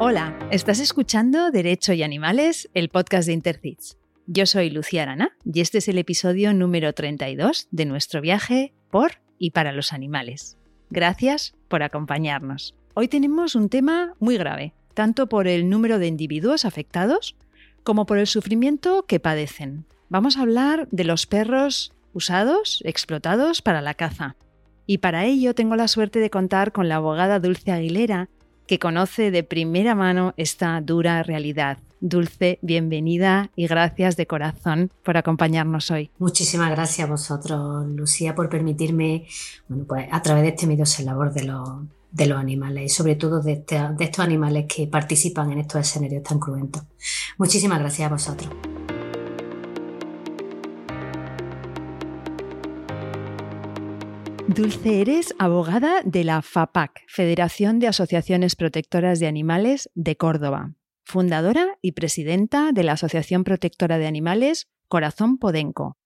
Hola, estás escuchando Derecho y Animales, el podcast de Intercits. Yo soy Lucía Arana y este es el episodio número 32 de nuestro viaje por y para los animales. Gracias por acompañarnos. Hoy tenemos un tema muy grave, tanto por el número de individuos afectados como por el sufrimiento que padecen. Vamos a hablar de los perros usados, explotados para la caza. Y para ello tengo la suerte de contar con la abogada Dulce Aguilera, que conoce de primera mano esta dura realidad. Dulce, bienvenida y gracias de corazón por acompañarnos hoy. Muchísimas gracias a vosotros, Lucía, por permitirme, bueno, pues a través de este medio ser labor de los, de los animales y sobre todo de, este, de estos animales que participan en estos escenarios tan cruentos. Muchísimas gracias a vosotros. Dulce, eres abogada de la FAPAC, Federación de Asociaciones Protectoras de Animales de Córdoba, fundadora y presidenta de la Asociación Protectora de Animales Corazón Podenco,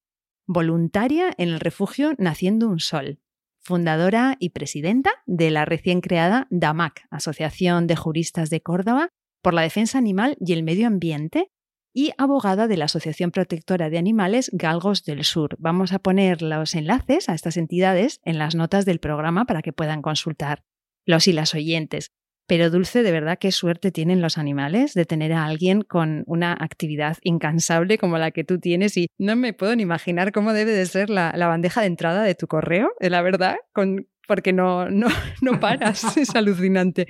voluntaria en el refugio Naciendo un Sol, fundadora y presidenta de la recién creada DAMAC, Asociación de Juristas de Córdoba por la Defensa Animal y el Medio Ambiente, y abogada de la Asociación Protectora de Animales Galgos del Sur. Vamos a poner los enlaces a estas entidades en las notas del programa para que puedan consultar los y las oyentes. Pero Dulce, de verdad qué suerte tienen los animales de tener a alguien con una actividad incansable como la que tú tienes y no me puedo ni imaginar cómo debe de ser la, bandeja de entrada de tu correo, eh, la verdad, con, porque no, no, no paras, es alucinante.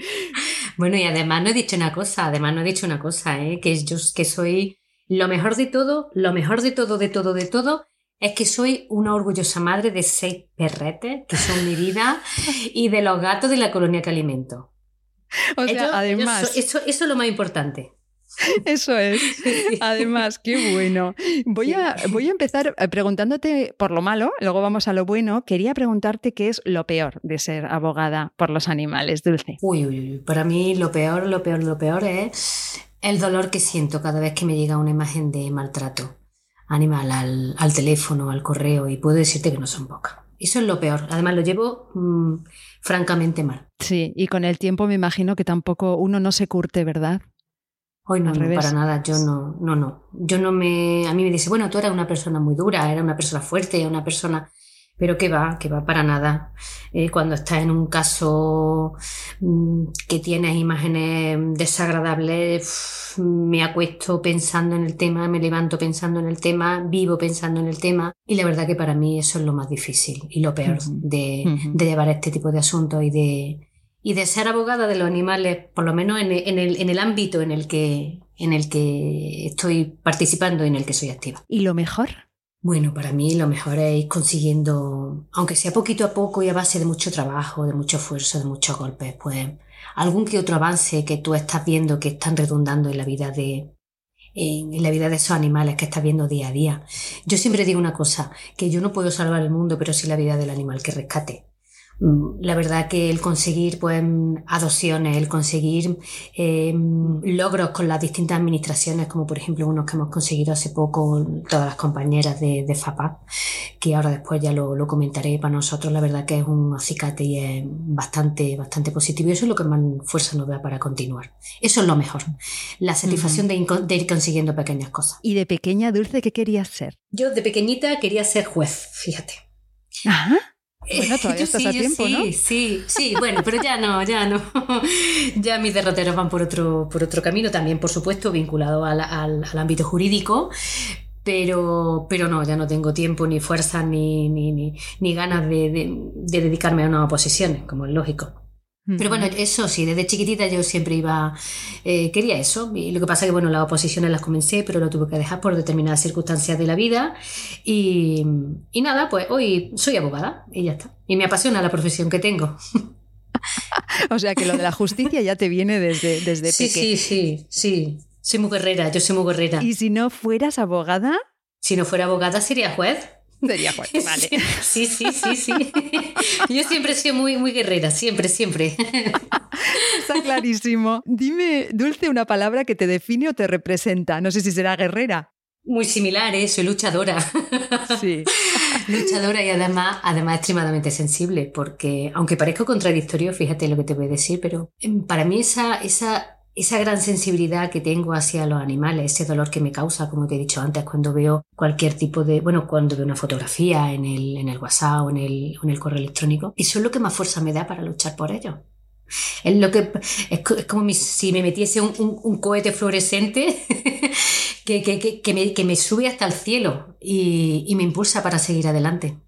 Bueno, y además no he dicho una cosa, además no he dicho una cosa, ¿eh? que yo que soy lo mejor de todo, lo mejor de todo, de todo, de todo, es que soy una orgullosa madre de seis perretes, que son mi vida, y de los gatos de la colonia que alimento. O sea, además... eso, eso es lo más importante. Eso es. Además, qué bueno. Voy a, voy a empezar eh, preguntándote por lo malo, luego vamos a lo bueno. Quería preguntarte qué es lo peor de ser abogada por los animales, Dulce. Uy, uy, uy. Para mí lo peor, lo peor, lo peor es el dolor que siento cada vez que me llega una imagen de maltrato animal al, al teléfono, al correo, y puedo decirte que no son pocas. Eso es lo peor. Además, lo llevo mm, francamente mal. Sí, y con el tiempo me imagino que tampoco uno no se curte, ¿verdad? Hoy no, no, para nada, yo no, no, no. Yo no me, a mí me dice, bueno, tú eras una persona muy dura, era una persona fuerte, una persona, pero que va, que va para nada. Eh, cuando estás en un caso mm, que tienes imágenes desagradables, me acuesto pensando en el tema, me levanto pensando en el tema, vivo pensando en el tema, y la verdad que para mí eso es lo más difícil y lo peor de, de llevar este tipo de asuntos y de, y de ser abogada de los animales, por lo menos en el, en el, ámbito en el, que, en el que estoy participando y en el que soy activa. ¿Y lo mejor? Bueno, para mí lo mejor es ir consiguiendo, aunque sea poquito a poco y a base de mucho trabajo, de mucho esfuerzo, de muchos golpes, pues algún que otro avance que tú estás viendo que están redundando en la vida de, en la vida de esos animales que estás viendo día a día. Yo siempre digo una cosa, que yo no puedo salvar el mundo, pero sí la vida del animal que rescate. Mm, la verdad que el conseguir pues, adopciones, el conseguir eh, logros con las distintas administraciones, como por ejemplo unos que hemos conseguido hace poco todas las compañeras de, de FAPAC, que ahora después ya lo, lo, comentaré para nosotros, la verdad que es un acicate y es bastante, bastante positivo y eso es lo que más fuerza nos da para continuar. Eso es lo mejor, la satisfacción de, de, ir consiguiendo pequeñas cosas. ¿Y de pequeña, Dulce, qué querías ser? Yo de pequeñita quería ser juez, fíjate. Ajá. Bueno, todavía estás sí, a tiempo, sí, ¿no? Sí, sí, bueno, pero ya no, ya no. ya mis derroteros van por otro, por otro camino, también, por supuesto, vinculado al, al, al ámbito jurídico, pero, pero no, ya no tengo tiempo, ni fuerza, ni, ni, ni, ni ganas de, de, de, dedicarme a unas oposiciones, como es lógico. Pero bueno, eso sí, desde chiquitita yo siempre iba, eh, quería eso. Y lo que pasa es que, bueno, las oposiciones las comencé, pero lo tuve que dejar por determinadas circunstancias de la vida. Y, y nada, pues hoy soy abogada y ya está. Y me apasiona la profesión que tengo. o sea que lo de la justicia ya te viene desde, desde sí. Sí, sí, sí. Soy muy guerrera, yo soy muy guerrera. ¿Y si no fueras abogada? Si no fuera abogada, sería juez. Sería juez, vale. Sí, sí, sí, sí. Yo siempre he sido muy, muy guerrera, siempre, siempre. Está clarísimo. Dime, Dulce, una palabra que te define o te representa. No sé si será guerrera. Muy similar, ¿eh? soy luchadora. Sí. luchadora y además, además extremadamente sensible, porque aunque parezca contradictorio, fíjate lo que te voy a decir, pero para mí esa, esa esa gran sensibilidad que tengo hacia los animales, ese dolor que me causa, como te he dicho antes, cuando veo cualquier tipo de, bueno, cuando veo una fotografía en el, en el WhatsApp o en el, en el correo electrónico, eso es lo que más fuerza me da para luchar por ello. Es lo que es, como si me metiese un, un, cohete fluorescente que, que, que, me, que, me, sube hasta el cielo y, y me impulsa para seguir adelante.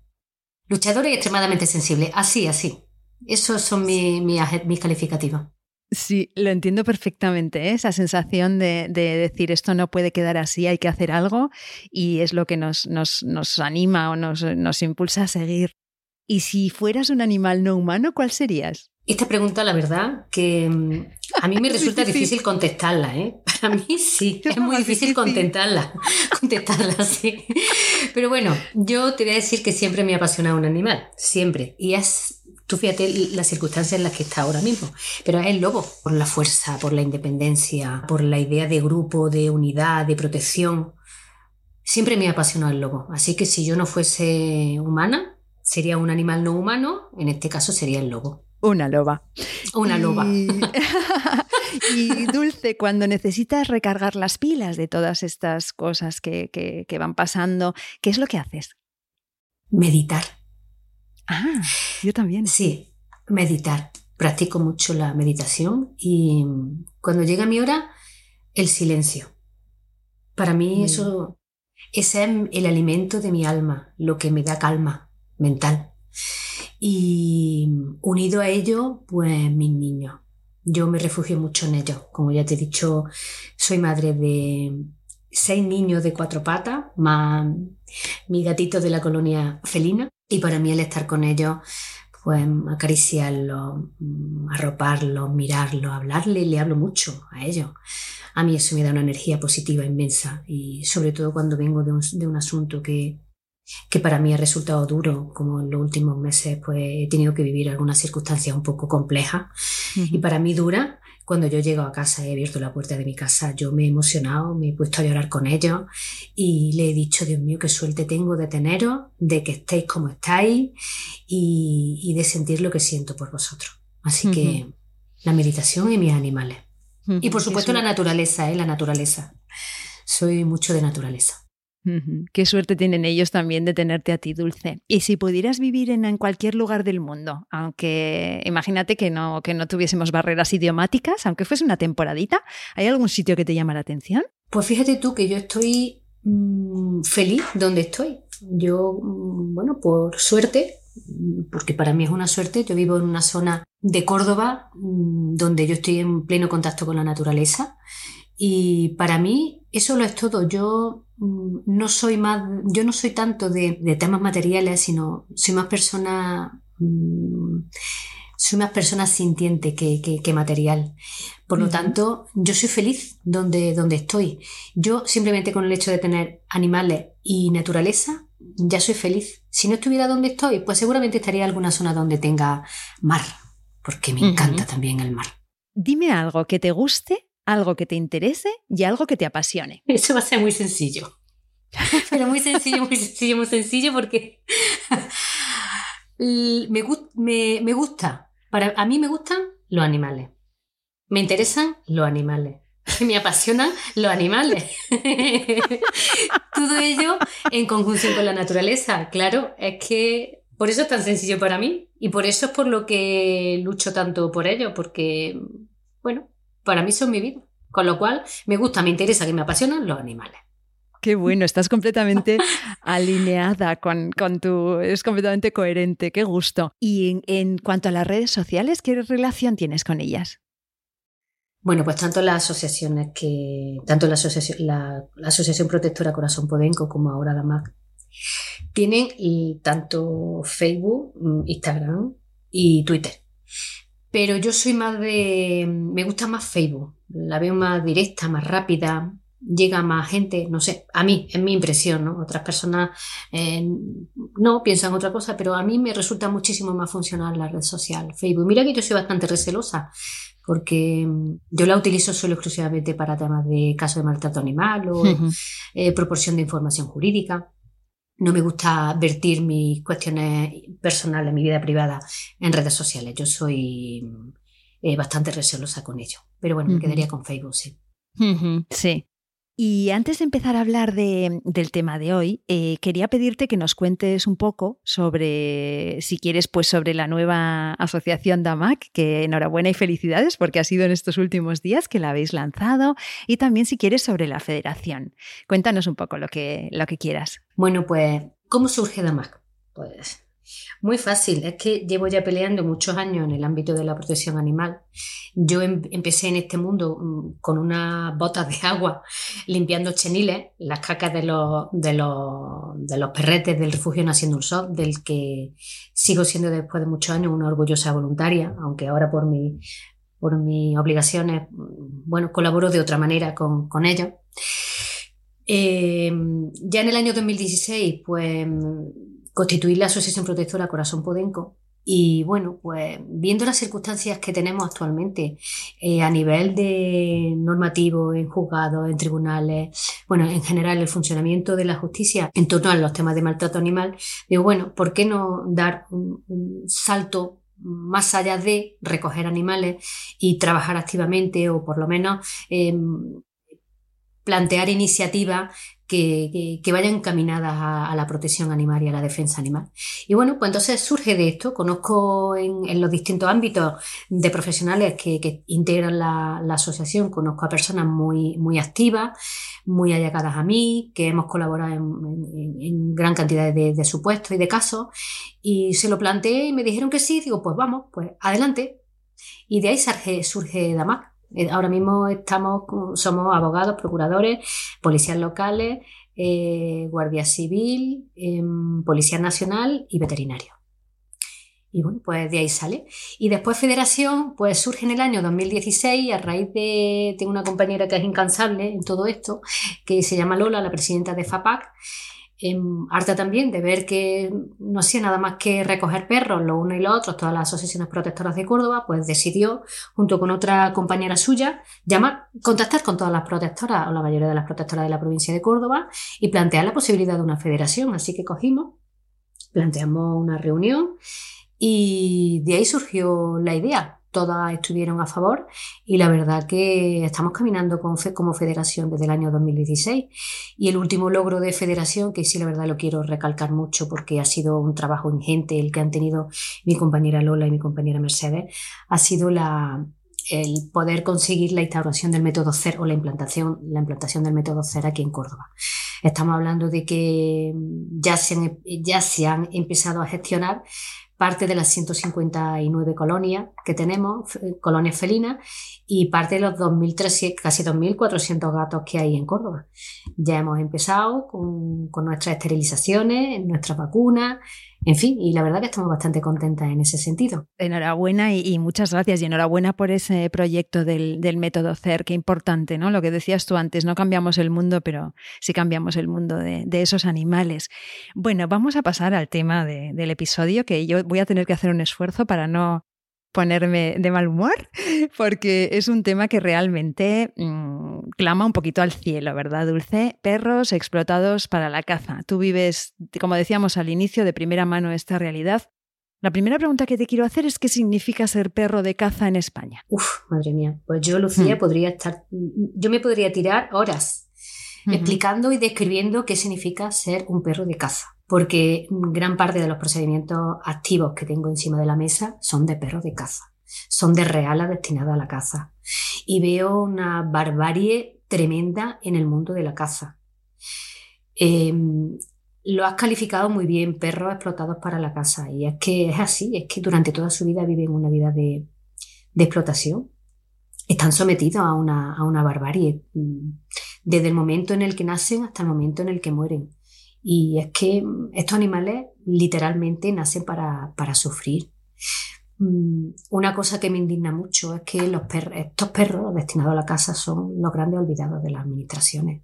Luchador y extremadamente sensible, así, así. Esos son mis, mis calificativos. Sí, lo entiendo perfectamente, ¿eh? esa sensación de, decir esto no puede quedar así, hay que hacer algo y es lo que nos, nos, anima o nos, nos, impulsa a seguir. Y si fueras un animal no humano, ¿cuál serías? Esta pregunta, la verdad, que mm, a mí me resulta difícil contestarla, ¿eh? Para mí sí, es muy difícil contestarla, contestarla, sí. Pero bueno, yo te voy a decir que siempre me ha apasionado un animal, siempre. Y es Tú fíjate las circunstancias en las que está ahora mismo, pero es el lobo, por la fuerza, por la independencia, por la idea de grupo, de unidad, de protección. Siempre me ha apasionado el lobo, así que si yo no fuese humana, sería un animal no humano, en este caso sería el lobo. Una loba. Una loba. Y, Dulce, cuando necesitas recargar las pilas de todas estas cosas que, que van pasando, ¿qué es lo que haces? Meditar. Ah, yo también. Sí, meditar. Practico mucho la meditación y cuando llega mi hora, el silencio. Para mí eso, ese es el alimento de mi alma, lo que me da calma mental. Y unido a ello, pues mis niños. Yo me refugio mucho en ellos. Como ya te he dicho, soy madre de seis niños de cuatro patas, más mi gatito de la colonia felina. Y para mí el estar con ellos, pues acariciarlos, mm, arroparlos, mirarlos, hablarle, le hablo mucho a ellos. A mí eso me da una energía positiva inmensa y sobre todo cuando vengo de un, de un asunto que, que para mí ha resultado duro, como en los últimos meses pues he tenido que vivir algunas circunstancias un poco complejas y para mí dura, cuando yo llego a casa y he abierto la puerta de mi casa, yo me he emocionado, me he puesto a llorar con ellos y le he dicho, Dios mío, qué suerte tengo de teneros, de que estéis como estáis y, de sentir lo que siento por vosotros. Así que la meditación y mis animales. Y por supuesto la naturaleza, ¿eh? la naturaleza. Soy mucho de naturaleza. Qué suerte tienen ellos también de tenerte a ti, Dulce. Y si pudieras vivir en, cualquier lugar del mundo, aunque imagínate que no, que no tuviésemos barreras idiomáticas, aunque fuese una temporadita, ¿hay algún sitio que te llama la atención? Pues fíjate tú que yo estoy mm, feliz donde estoy. Yo, mm, bueno, por suerte, porque para mí es una suerte, yo vivo en una zona de Córdoba mm, donde yo estoy en pleno contacto con la naturaleza y para mí eso lo es todo. Yo mm, no soy más, yo no soy tanto de, temas materiales, sino soy más persona, mm, soy más persona sintiente que, material. Por lo tanto, yo soy feliz donde, donde estoy. Yo simplemente con el hecho de tener animales y naturaleza, ya soy feliz. Si no estuviera donde estoy, pues seguramente estaría en alguna zona donde tenga mar, porque me encanta también el mar. Dime algo que te guste algo que te interese y algo que te apasione. Eso va a ser muy sencillo. Pero muy sencillo, muy sencillo, muy sencillo porque me, me, gusta. Para, a mí me gustan los animales. Me interesan los animales. Me apasionan los animales. Todo ello en conjunción con la naturaleza. Claro, es que por eso es tan sencillo para mí y por eso es por lo que lucho tanto por ello, porque, bueno, para mí son mi vida. Con lo cual, me gusta, me interesa, que me apasionan los animales. Qué bueno, estás completamente alineada con, tu... Es completamente coherente, qué gusto. Y en, cuanto a las redes sociales, ¿qué relación tienes con ellas? Bueno, pues tanto las asociaciones que... Tanto la Asociación, la, asociación Protectora Corazón Podenco como ahora DAMAC tienen tanto Facebook, mm, Instagram y Twitter. Pero yo soy más de. Me gusta más Facebook. La veo más directa, más rápida, llega más gente, no sé, a mí, es mi impresión, ¿no? Otras personas eh, no piensan otra cosa, pero a mí me resulta muchísimo más funcional la red social, Facebook. Mira que yo soy bastante recelosa, porque mm, yo la utilizo solo exclusivamente para temas de caso de maltrato animal o eh, proporción de información jurídica. No me gusta vertir mis cuestiones personales, mi vida privada en redes sociales. Yo soy eh, bastante recelosa con ello. Pero bueno, me quedaría con Facebook, sí. Sí. Y antes de empezar a hablar del tema de hoy, eh, quería pedirte que nos cuentes un poco sobre, si quieres, pues sobre la nueva asociación DAMAC, que enhorabuena y felicidades porque ha sido en estos últimos días que la habéis lanzado, y también si quieres sobre la federación. Cuéntanos un poco lo que, lo que quieras. Bueno, pues, ¿cómo surge DAMAC? Pues muy fácil, es que llevo ya peleando muchos años en el ámbito de la protección animal. Yo em, empecé en este mundo mm, con unas botas de agua limpiando cheniles, las cacas de los, de los, de los perretes del refugio Naciendo un del que sigo siendo después de muchos años una orgullosa voluntaria, aunque ahora por, mi, por mis obligaciones, mm, bueno, colaboro de otra manera con, con ellos. Em, ya en el año 2016, pues constituir la Asociación Protectora Corazón Podenco. Y bueno, pues viendo las circunstancias que tenemos actualmente eh, a nivel de normativo, en juzgados, en tribunales, bueno, en general el funcionamiento de la justicia en torno a los temas de maltrato animal, digo, bueno, ¿por qué no dar un, salto más allá de recoger animales y trabajar activamente o por lo menos em, plantear iniciativas que, vayan encaminadas a, la protección animal y a la defensa animal. Y bueno, pues entonces surge de esto. Conozco en, los distintos ámbitos de profesionales que, integran la, asociación, conozco a personas muy, muy activas, muy allegadas a mí, que hemos colaborado en, gran cantidad de, supuestos y de casos. Y se lo planteé y me dijeron que sí. Digo, pues vamos, pues adelante. Y de ahí surge, surge Damac. Eh, ahora mismo estamos, somos abogados, procuradores, policías locales, eh, guardia civil, em, policía nacional y veterinario. Y bueno, pues de ahí sale. Y después Federación, pues surge en el año 2016 a raíz de, tengo una compañera que es incansable en todo esto, que se llama Lola, la presidenta de FAPAC, harta también de ver que no hacía nada más que recoger perros, lo uno y lo otro, todas las asociaciones protectoras de Córdoba, pues decidió, junto con otra compañera suya, llamar, contactar con todas las protectoras o la mayoría de las protectoras de la provincia de Córdoba y plantear la posibilidad de una federación. Así que cogimos, planteamos una reunión y de ahí surgió la idea todas estuvieron a favor y la verdad que estamos caminando con como federación desde el año 2016 y el último logro de federación, que sí la verdad lo quiero recalcar mucho porque ha sido un trabajo ingente el que han tenido mi compañera Lola y mi compañera Mercedes, ha sido la, el poder conseguir la instauración del método CER o la implantación, la implantación del método CER aquí en Córdoba. Estamos hablando de que ya se ya se han empezado a gestionar parte de las 159 colonias que tenemos, eh, colonias felinas, y parte de los 2.300, casi 2.400 gatos que hay en Córdoba. Ya hemos empezado con, con nuestras esterilizaciones, nuestras vacunas, en fin, y la verdad que estamos bastante contentas en ese sentido. Enhorabuena y, muchas gracias y enhorabuena por ese proyecto del, método CER, qué importante, ¿no? Lo que decías tú antes, no cambiamos el mundo, pero sí cambiamos el mundo de, esos animales. Bueno, vamos a pasar al tema del episodio, que yo voy a tener que hacer un esfuerzo para no ponerme de mal humor, porque es un tema que realmente mm, clama un poquito al cielo, ¿verdad, Dulce? Perros explotados para la caza. Tú vives, como decíamos al inicio, de primera mano esta realidad. La primera pregunta que te quiero hacer es qué significa ser perro de caza en España. Uf, madre mía. Pues yo, Lucía, hmm. podría estar, yo me podría tirar horas explicando y describiendo qué significa ser un perro de caza porque gran parte de los procedimientos activos que tengo encima de la mesa son de perros de caza, son de reala destinada a la caza. Y veo una barbarie tremenda en el mundo de la caza. Em, lo has calificado muy bien, perros explotados para la caza. Y es que es así, es que durante toda su vida viven una vida de, explotación. Están sometidos a una, barbarie, mm, desde el momento en el que nacen hasta el momento en el que mueren. Y es que estos animales literalmente nacen para, sufrir. Mm, una cosa que me indigna mucho es que los estos perros destinados a la casa son los grandes olvidados de las administraciones.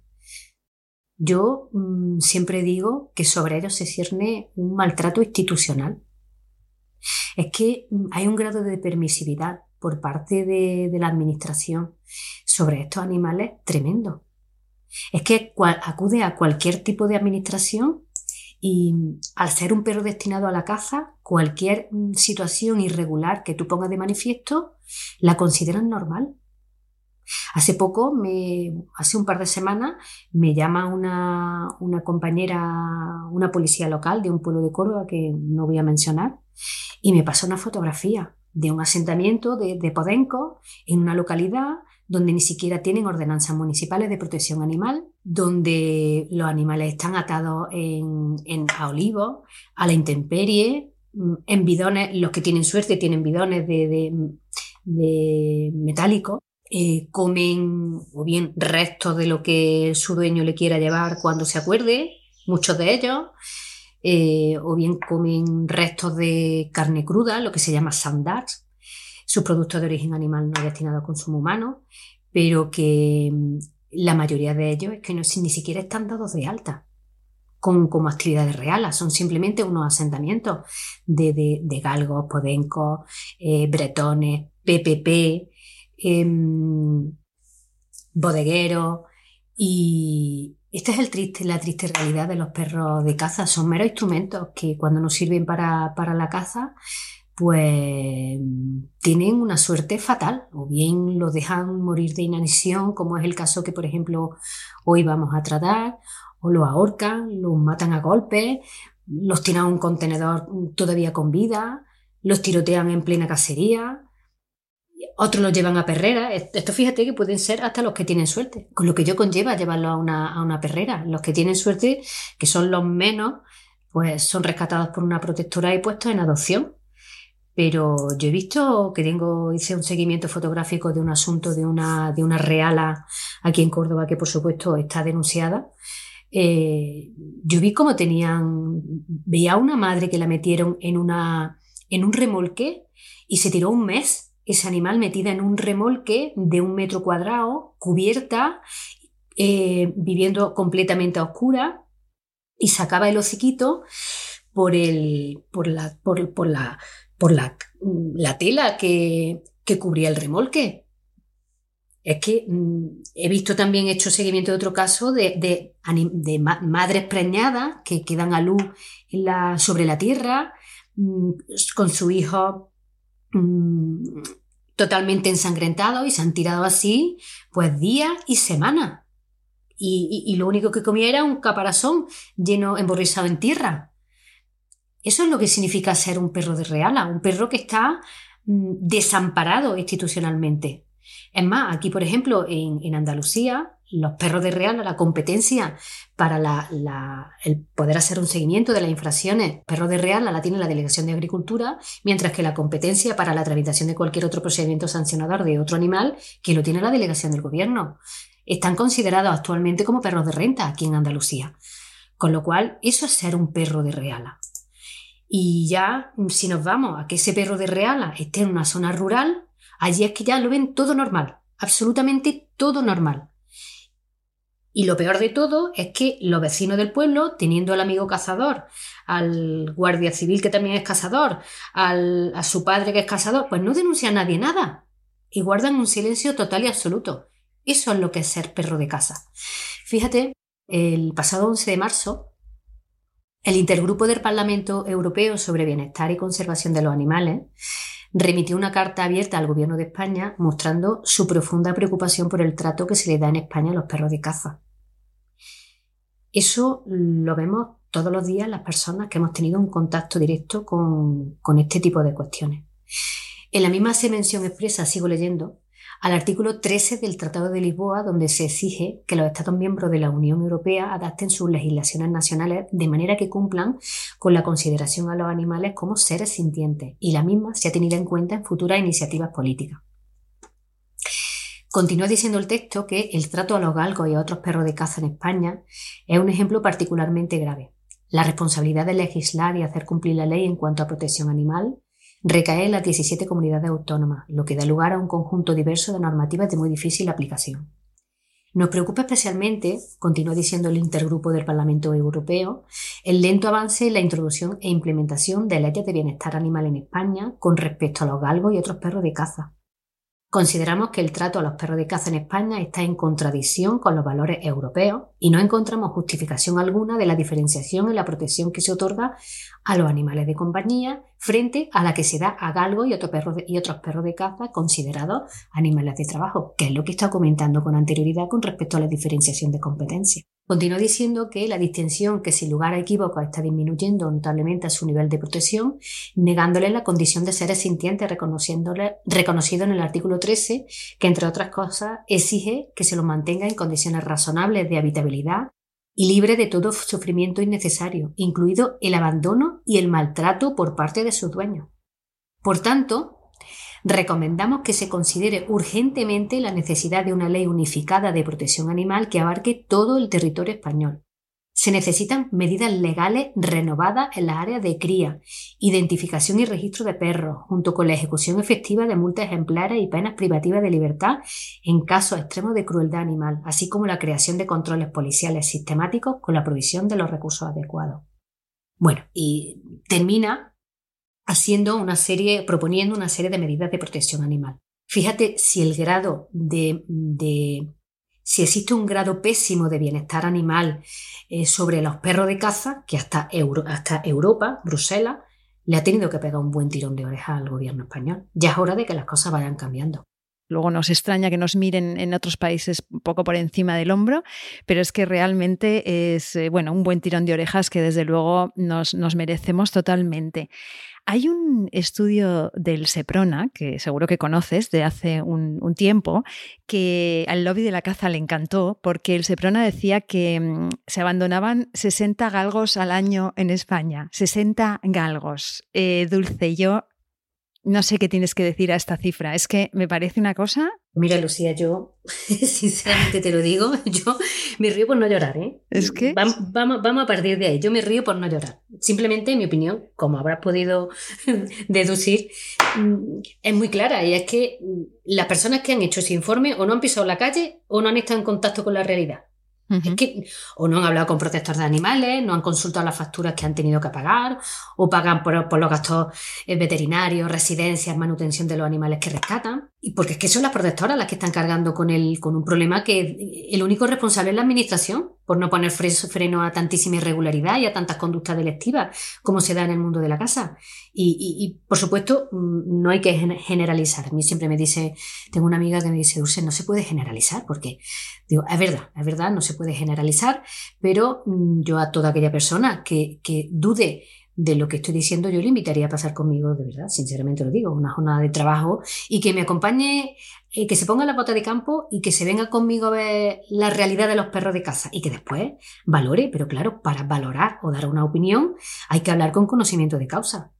Yo mm, siempre digo que sobre ellos se cierne un maltrato institucional. Es que mm, hay un grado de permisividad por parte de, de la administración sobre estos animales tremendo. Es que acude a cualquier tipo de administración Y al ser un perro destinado a la caza, cualquier mm, situación irregular que tú pongas de manifiesto, la consideran normal. Hace poco, me, hace un par de semanas, me llama una, compañera, una policía local de un pueblo de Córdoba que no voy a mencionar, y me pasó una fotografía de un asentamiento de Podenco en una localidad donde ni siquiera tienen ordenanzas municipales de protección animal, donde los animales están atados en, a olivos, a la intemperie, mm, en bidones, los que tienen suerte tienen bidones de, de, metálico, eh, comen o bien restos de lo que su dueño le quiera llevar cuando se acuerde, muchos de ellos, eh, o bien comen restos de carne cruda, lo que se llama sandats, sus productos de origen animal no destinados a consumo humano, pero que mm, la mayoría de ellos es que ni siquiera están dados de alta con, como actividades reales, son simplemente unos asentamientos de, galgos, podencos, eh, bretones, PPP, em, bodegueros y, esta es el triste, la triste realidad de los perros de caza. Son meros instrumentos que cuando no sirven para, para la caza pues tienen una suerte fatal, o bien los dejan morir de inanición, como es el caso que, por ejemplo, hoy vamos a tratar, o los ahorcan, los matan a golpes, los tiran a un contenedor todavía con vida, los tirotean en plena cacería, otros los llevan a perrera. Esto fíjate que pueden ser hasta los que tienen suerte, con lo que yo conlleva llevarlo a una, a una perrera. Los que tienen suerte, que son los menos, pues son rescatados por una protectora y puestos en adopción pero yo he visto que tengo, hice un seguimiento fotográfico de un asunto de una, de una reala aquí en Córdoba que por supuesto está denunciada. Eh, yo vi cómo tenían, veía a una madre que la metieron en, una, en un remolque y se tiró un mes ese animal metida en un remolque de un metro cuadrado, cubierta, eh, viviendo completamente a oscura y sacaba el hociquito por, el, por, la, por, por la por la, la tela que, cubría el remolque. Es que mm, he visto también, hecho seguimiento de otro caso de, madres preñadas que quedan a luz sobre la tierra mm, con su hijo mm, totalmente ensangrentado y se han tirado así pues días y semanas. Y, y, lo único que comía era un caparazón lleno, emborrizado en tierra. Eso es lo que significa ser un perro de reala, un perro que está mm, desamparado institucionalmente. Es más, aquí, por ejemplo, en, Andalucía, los perros de reala, la competencia para el poder hacer un seguimiento de las infracciones, perro de reala la tiene la Delegación de Agricultura, mientras que la competencia para la tramitación de cualquier otro procedimiento sancionador de otro animal, que lo tiene la Delegación del Gobierno. Están considerados actualmente como perros de renta aquí en Andalucía. Con lo cual, eso es ser un perro de reala. Y ya, si nos vamos a que ese perro de Reala esté en una zona rural, allí es que ya lo ven todo normal, absolutamente todo normal. Y lo peor de todo es que los vecinos del pueblo, teniendo al amigo cazador, al guardia civil que también es cazador, a su padre que es cazador, pues no denuncian a nadie nada y guardan un silencio total y absoluto. Eso es lo que es ser perro de casa. Fíjate, el pasado 11 de marzo el Intergrupo del Parlamento Europeo sobre Bienestar y Conservación de los Animales remitió una carta abierta al Gobierno de España mostrando su profunda preocupación por el trato que se le da en España a los perros de caza. Eso lo vemos todos los días las personas que hemos tenido un contacto directo con, este tipo de cuestiones. En la misma mención expresa, sigo leyendo, al artículo 13 del Tratado de Lisboa, donde se exige que los Estados miembros de la Unión Europea adapten sus legislaciones nacionales de manera que cumplan con la consideración a los animales como seres sintientes, y la misma se ha tenido en cuenta en futuras iniciativas políticas. Continúa diciendo el texto que el trato a los galgos y a otros perros de caza en España es un ejemplo particularmente grave. La responsabilidad de legislar y hacer cumplir la ley en cuanto a protección animal recae en las 17 comunidades autónomas, lo que da lugar a un conjunto diverso de normativas de muy difícil aplicación. Nos preocupa especialmente, continúa diciendo el intergrupo del Parlamento Europeo, el lento avance en la introducción e implementación de leyes de bienestar animal en España con respecto a los galgos y otros perros de caza. Consideramos que el trato a los perros de caza en España está en contradicción con los valores europeos y no encontramos justificación alguna de la diferenciación en la protección que se otorga a los animales de compañía frente a la que se da a galgos y, y otros perros de caza considerados animales de trabajo, que es lo que está comentando con anterioridad con respecto a la diferenciación de competencia. Continúa diciendo que la distinción que sin lugar a equívocos está disminuyendo notablemente a su nivel de protección, negándole la condición de seres sintientes, reconocido en el artículo 13, que entre otras cosas exige que se los mantenga en condiciones razonables de habitabilidad y libre de todo sufrimiento innecesario, incluido el abandono y el maltrato por parte de sus dueños. Por tanto, recomendamos que se considere urgentemente la necesidad de una ley unificada de protección animal que abarque todo el territorio español. Se necesitan medidas legales renovadas en las áreas de cría, identificación y registro de perros, junto con la ejecución efectiva de multas ejemplares y penas privativas de libertad en casos extremos de crueldad animal, así como la creación de controles policiales sistemáticos con la provisión de los recursos adecuados. Bueno, y termina haciendo una serie, proponiendo una serie de medidas de protección animal. Fíjate si el grado de, si existe un grado pésimo de bienestar animal eh, sobre los perros de caza, que hasta, hasta Europa, Bruselas, le ha tenido que pegar un buen tirón de oreja al gobierno español. Ya es hora de que las cosas vayan cambiando. Luego nos extraña que nos miren en otros países un poco por encima del hombro, pero es que realmente es eh, bueno, un buen tirón de orejas que desde luego nos, nos merecemos totalmente. Hay un estudio del Seprona, que seguro que conoces, de hace un, tiempo, que al lobby de la caza le encantó porque el Seprona decía que mm, se abandonaban 60 galgos al año en España. 60 galgos. Eh, Dulce, yo no sé qué tienes que decir a esta cifra. Es que me parece una cosa. Mira, Lucía, yo sinceramente te lo digo, yo me río por no llorar, ¿eh? Es que. Vamos, vamos, a partir de ahí. Yo me río por no llorar. Simplemente, en mi opinión, como habrás podido deducir, mm, es muy clara. Y es que mm, las personas que han hecho ese informe o no han pisado la calle o no han estado en contacto con la realidad que, o no han hablado con protectores de animales, no han consultado las facturas que han tenido que pagar, o pagan por, los gastos eh, veterinarios, residencias, manutención de los animales que rescatan. Y porque es que son las protectoras las que están cargando con, el, con un problema que el único responsable es la administración, por no poner freno a tantísima irregularidad y a tantas conductas delictivas como se da en el mundo de la casa. Y, por supuesto, mm, no hay que generalizar. A mí siempre me dice, tengo una amiga que me dice, Dulce, no se puede generalizar, porque digo, es verdad, es verdad, no se puede generalizar, pero mm, yo a toda aquella persona que, que dude de lo que estoy diciendo, yo le invitaría a pasar conmigo, de verdad, sinceramente lo digo, una jornada de trabajo y que me acompañe, eh, que se ponga la bota de campo y que se venga conmigo a ver la realidad de los perros de casa y que después valore, pero claro, para valorar o dar una opinión hay que hablar con conocimiento de causa.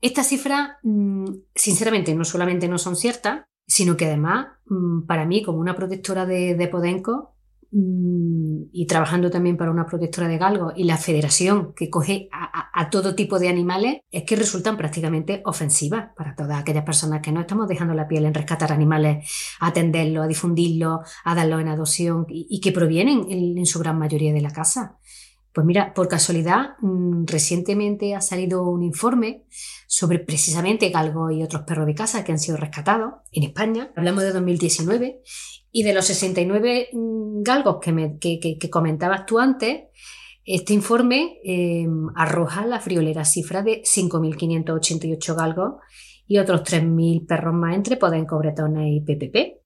Estas cifras, mm, sinceramente, no solamente no son ciertas, sino que además, mm, para mí, como una protectora de, de Podenco, y trabajando también para una protectora de galgos y la federación que coge a, todo tipo de animales, es que resultan prácticamente ofensivas para todas aquellas personas que no estamos dejando la piel en rescatar animales, atenderlos, a difundirlos, a darlos en adopción y, que provienen en, su gran mayoría de la casa. Pues mira, por casualidad, mm, recientemente ha salido un informe sobre precisamente galgos y otros perros de casa que han sido rescatados en España. Hablamos de 2019 y de los 69 mm, galgos que, comentabas tú antes, este informe em, arroja la friolera cifra de 5.588 galgos y otros 3.000 perros más entre Podenco, Bretones y PPP.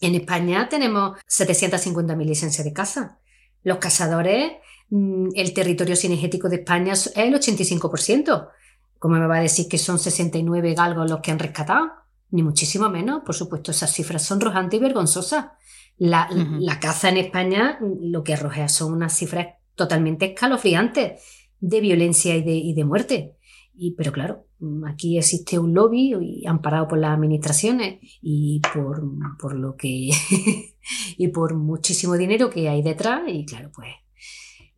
En España tenemos 750.000 licencias de caza. Los cazadores Mm, el territorio cinegético de España es el 85%. ¿Cómo me va a decir que son 69 galgos los que han rescatado? Ni muchísimo menos. Por supuesto, esas cifras son rojantes y vergonzosas. La, caza en España lo que arroja son unas cifras totalmente escalofriantes de violencia y de, y de muerte. Y, pero claro, aquí existe un lobby amparado por las administraciones y por, por lo que y por muchísimo dinero que hay detrás y claro, pues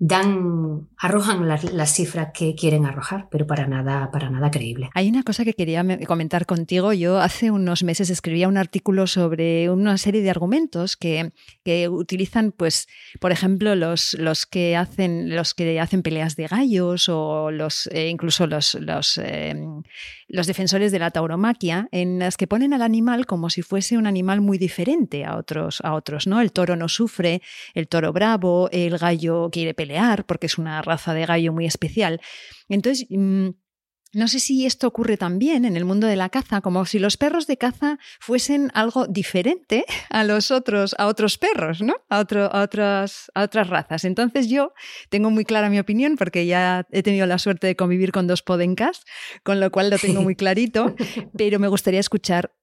dan, arrojan las, cifras que quieren arrojar, pero para nada, para nada creíble. Hay una cosa que quería comentar contigo. Yo hace unos meses escribía un artículo sobre una serie de argumentos que, que utilizan, pues, por ejemplo, los, los que hacen los que hacen peleas de gallos o los eh, incluso los, los, em, los defensores de la tauromaquia, en las que ponen al animal como si fuese un animal muy diferente a otros, a otros, ¿no? El toro no sufre, el toro bravo, el gallo quiere pelear porque es una raza de gallo muy especial. Entonces, mm, no sé si esto ocurre también en el mundo de la caza, como si los perros de caza fuesen algo diferente a los otros, a otros perros, ¿no? A, a, otras, a otras razas. Entonces yo tengo muy clara mi opinión porque ya he tenido la suerte de convivir con dos podencas, con lo cual lo tengo muy clarito, pero me gustaría escuchar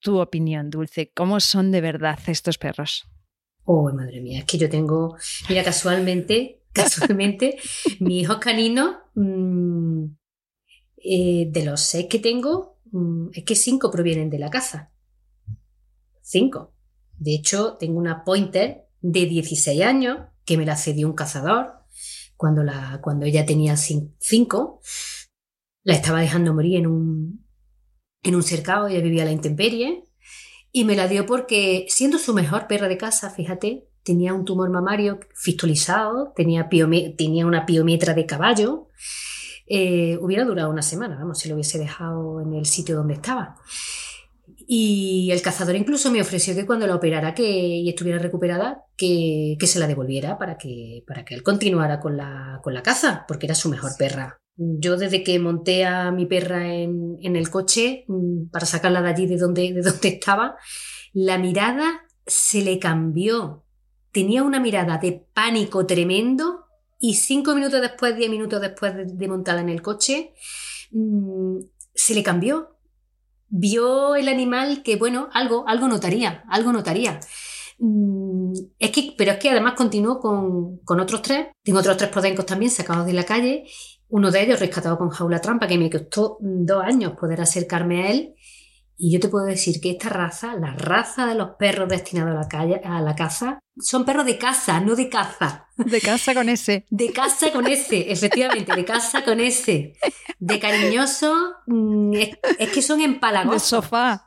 tu opinión, Dulce. ¿Cómo son de verdad estos perros? Oh, madre mía, es que yo tengo, mira, casualmente casualmente, mi hijo canino, mm, eh, de los seis que tengo, mm, es que cinco provienen de la caza. Cinco. De hecho, tengo una pointer de 16 años que me la cedió un cazador cuando, la, cuando ella tenía cinco. La estaba dejando morir en un, en un cercado, ella vivía a la intemperie. Y me la dio porque, siendo su mejor perra de casa, fíjate, tenía un tumor mamario fistolizado, tenía, tenía una piometra de caballo. Eh, hubiera durado una semana, vamos, si lo hubiese dejado en el sitio donde estaba. Y el cazador incluso me ofreció que cuando la operara que, y estuviera recuperada, que, se la devolviera para que, para que él continuara con la, con la caza, porque era su mejor perra. Yo desde que monté a mi perra en, en el coche mm, para sacarla de allí de donde, de donde estaba, la mirada se le cambió tenía una mirada de pánico tremendo y cinco minutos después, diez minutos después de, montarla en el coche, mm, se le cambió. Vio el animal que, bueno, algo, algo notaría, algo notaría. Mm, es que, pero es que además continuó con, con otros tres. Tengo otros tres podencos también sacados de la calle. Uno de ellos rescatado con jaula trampa, que me costó dos años poder acercarme a él. Y yo te puedo decir que esta raza, la raza de los perros destinados a la, calle, a la caza, son perros de caza, no de caza. De caza con ese. De caza con ese, efectivamente, de caza con ese. De cariñoso, mm, es, que son empalagosos. De sofá.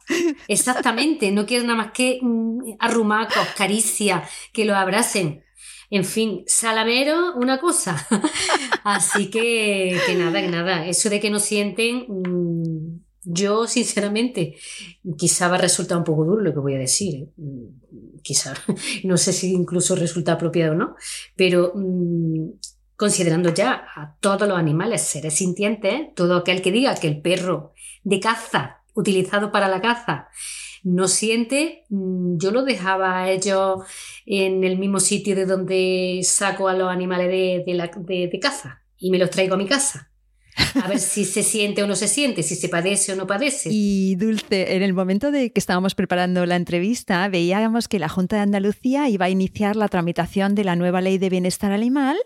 Exactamente, no quieren nada más que mm, arrumacos, caricias, que los abracen. En fin, salamero, una cosa. Así que, que nada, que nada. Eso de que no sienten, mm, yo, sinceramente, quizá va a resultar un poco duro lo que voy a decir. ¿eh? Mm, quizá, no sé si incluso resulta apropiado o no, pero mm, considerando ya a todos los animales seres sintientes, todo aquel que diga que el perro de caza, utilizado para la caza, no siente, mm, yo lo dejaba a ellos en el mismo sitio de donde saco a los animales de caza y me los traigo a mi casa a ver si se siente o no se siente, si se padece o no padece. Y Dulce, en el momento de que estábamos preparando la entrevista, veíamos que la Junta de Andalucía iba a iniciar la tramitación de la nueva ley de bienestar animal,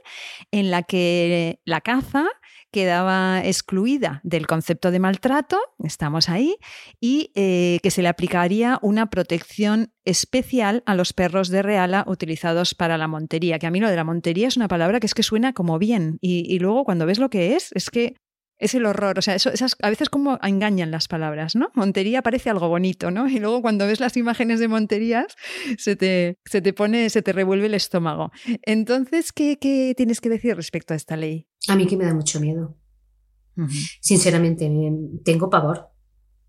en la que la caza quedaba excluida del concepto de maltrato, estamos ahí, y eh, que se le aplicaría una protección especial a los perros de reala utilizados para la montería, que a mí lo de la montería es una palabra que es que suena como bien, y luego cuando ves lo que es, es que es el horror. O sea, eso, esas, a veces como engañan las palabras, ¿no? Montería parece algo bonito, ¿no? Y luego cuando ves las imágenes de monterías, se te, se te pone, se te revuelve el estómago. Entonces, ¿qué, ¿qué, tienes que decir respecto a esta ley? A mí que me da mucho miedo. Sinceramente, tengo pavor.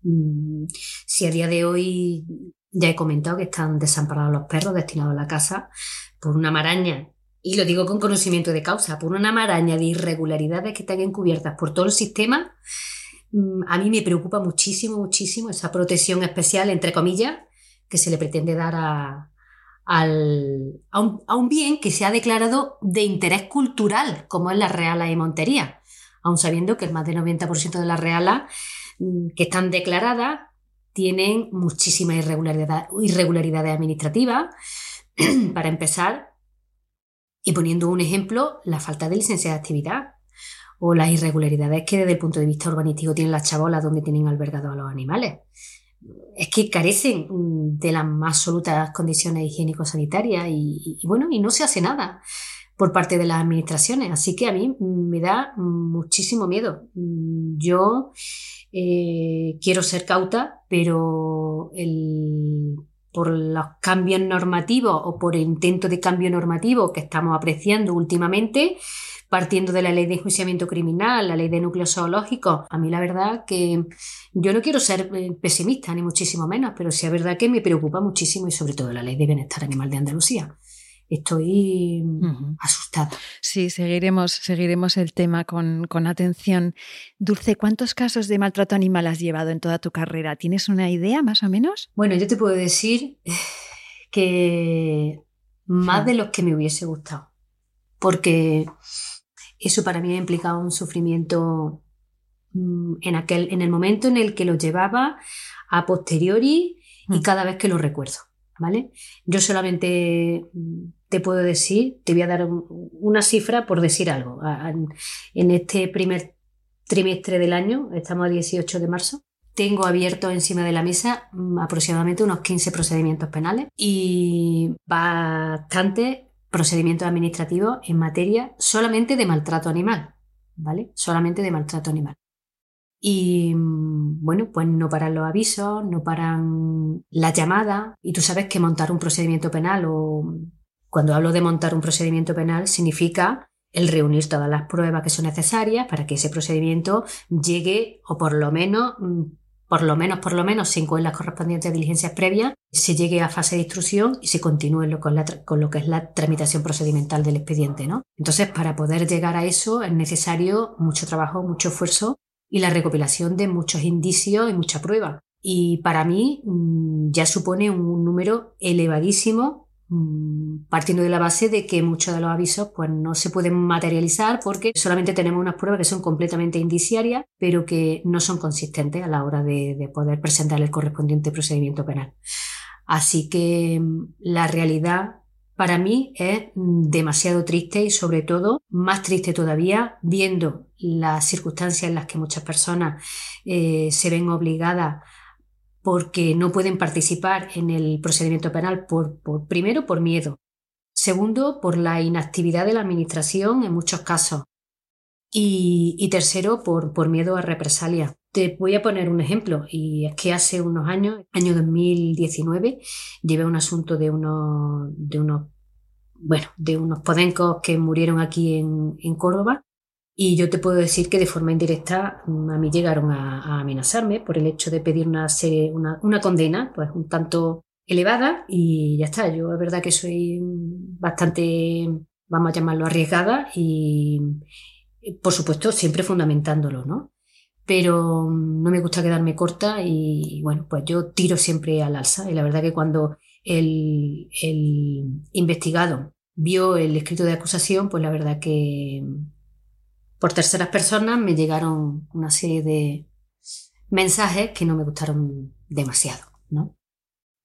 Mm, si a día de hoy ya he comentado que están desamparados los perros destinados a la casa por una maraña y lo digo con conocimiento de causa, por una maraña de irregularidades que están encubiertas por todo el sistema, mm, a mí me preocupa muchísimo, muchísimo esa protección especial, entre comillas, que se le pretende dar a, un, bien que se ha declarado de interés cultural, como es la reala y montería, aun sabiendo que el más del 90% de las realas mm, que están declaradas tienen muchísimas irregularidades administrativas. Para empezar, y poniendo un ejemplo, la falta de licencia de actividad o las irregularidades que desde el punto de vista urbanístico tienen las chabolas donde tienen albergados a los animales. Es que carecen de las más absolutas condiciones higiénico-sanitarias y, bueno, y no se hace nada. por parte de las administraciones. Así que a mí me da muchísimo miedo. Yo eh, quiero ser cauta, pero por los cambios normativos o por el intento de cambio normativo que estamos apreciando últimamente, partiendo de la ley de enjuiciamiento criminal, la ley de núcleos zoológicos, a mí la verdad que yo no quiero ser eh, pesimista, ni muchísimo menos, pero sí es verdad que me preocupa muchísimo y sobre todo la ley de bienestar animal de Andalucía estoy asustada. Sí, seguiremos, seguiremos el tema con, atención. Dulce, ¿cuántos casos de maltrato animal has llevado en toda tu carrera? ¿Tienes una idea más o menos? Bueno, yo te puedo decir que más de los que me hubiese gustado, porque eso para mí ha implicado un sufrimiento mm, en, aquel, en el momento en el que lo llevaba a posteriori y mm. cada vez que lo recuerdo. ¿Vale? Yo solamente mm, te puedo decir, te voy a dar una cifra por decir algo. En este primer trimestre del año, estamos a 18 de marzo, tengo abierto encima de la mesa mm, aproximadamente unos 15 procedimientos penales y bastantes procedimientos administrativos en materia solamente de maltrato animal, ¿vale? Solamente de maltrato animal. Y mm, bueno, pues no paran los avisos, no paran las llamadas. Y tú sabes que montar un procedimiento penal o cuando hablo de montar un procedimiento penal significa el reunir todas las pruebas que son necesarias para que ese procedimiento llegue o por lo menos mm, por lo menos, por lo menos, sin las correspondientes diligencias previas, se llegue a fase de instrucción y se continúe con, con, lo que es la tramitación procedimental del expediente, ¿no? Entonces, para poder llegar a eso es necesario mucho trabajo, mucho esfuerzo y la recopilación de muchos indicios y mucha prueba. Y para mí mm, ya supone un número elevadísimo, mm, partiendo de la base de que muchos de los avisos pues, no se pueden materializar porque solamente tenemos unas pruebas que son completamente indiciarias, pero que no son consistentes a la hora de, de poder presentar el correspondiente procedimiento penal. Así que mm, la realidad para mí es demasiado triste y sobre todo más triste todavía viendo las circunstancias en las que muchas personas eh, se ven obligadas porque no pueden participar en el procedimiento penal por, primero por miedo, segundo por la inactividad de la administración en muchos casos y, tercero por, por miedo a represalia. Te voy a poner un ejemplo, y es que hace unos años, año 2019, llevé un asunto de unos, de unos, bueno, de unos podencos que murieron aquí en, Córdoba. Y yo te puedo decir que de forma indirecta mm, a mí llegaron a, amenazarme por el hecho de pedir una, una condena, pues un tanto elevada, y ya está. Yo es verdad que soy bastante, vamos a llamarlo, arriesgada y, por supuesto, siempre fundamentándolo, ¿no? Pero no me gusta quedarme corta y bueno, pues yo tiro siempre al alza. Y la verdad que cuando el, investigado vio el escrito de acusación, pues la verdad que por terceras personas me llegaron una serie de mensajes que no me gustaron demasiado, ¿no?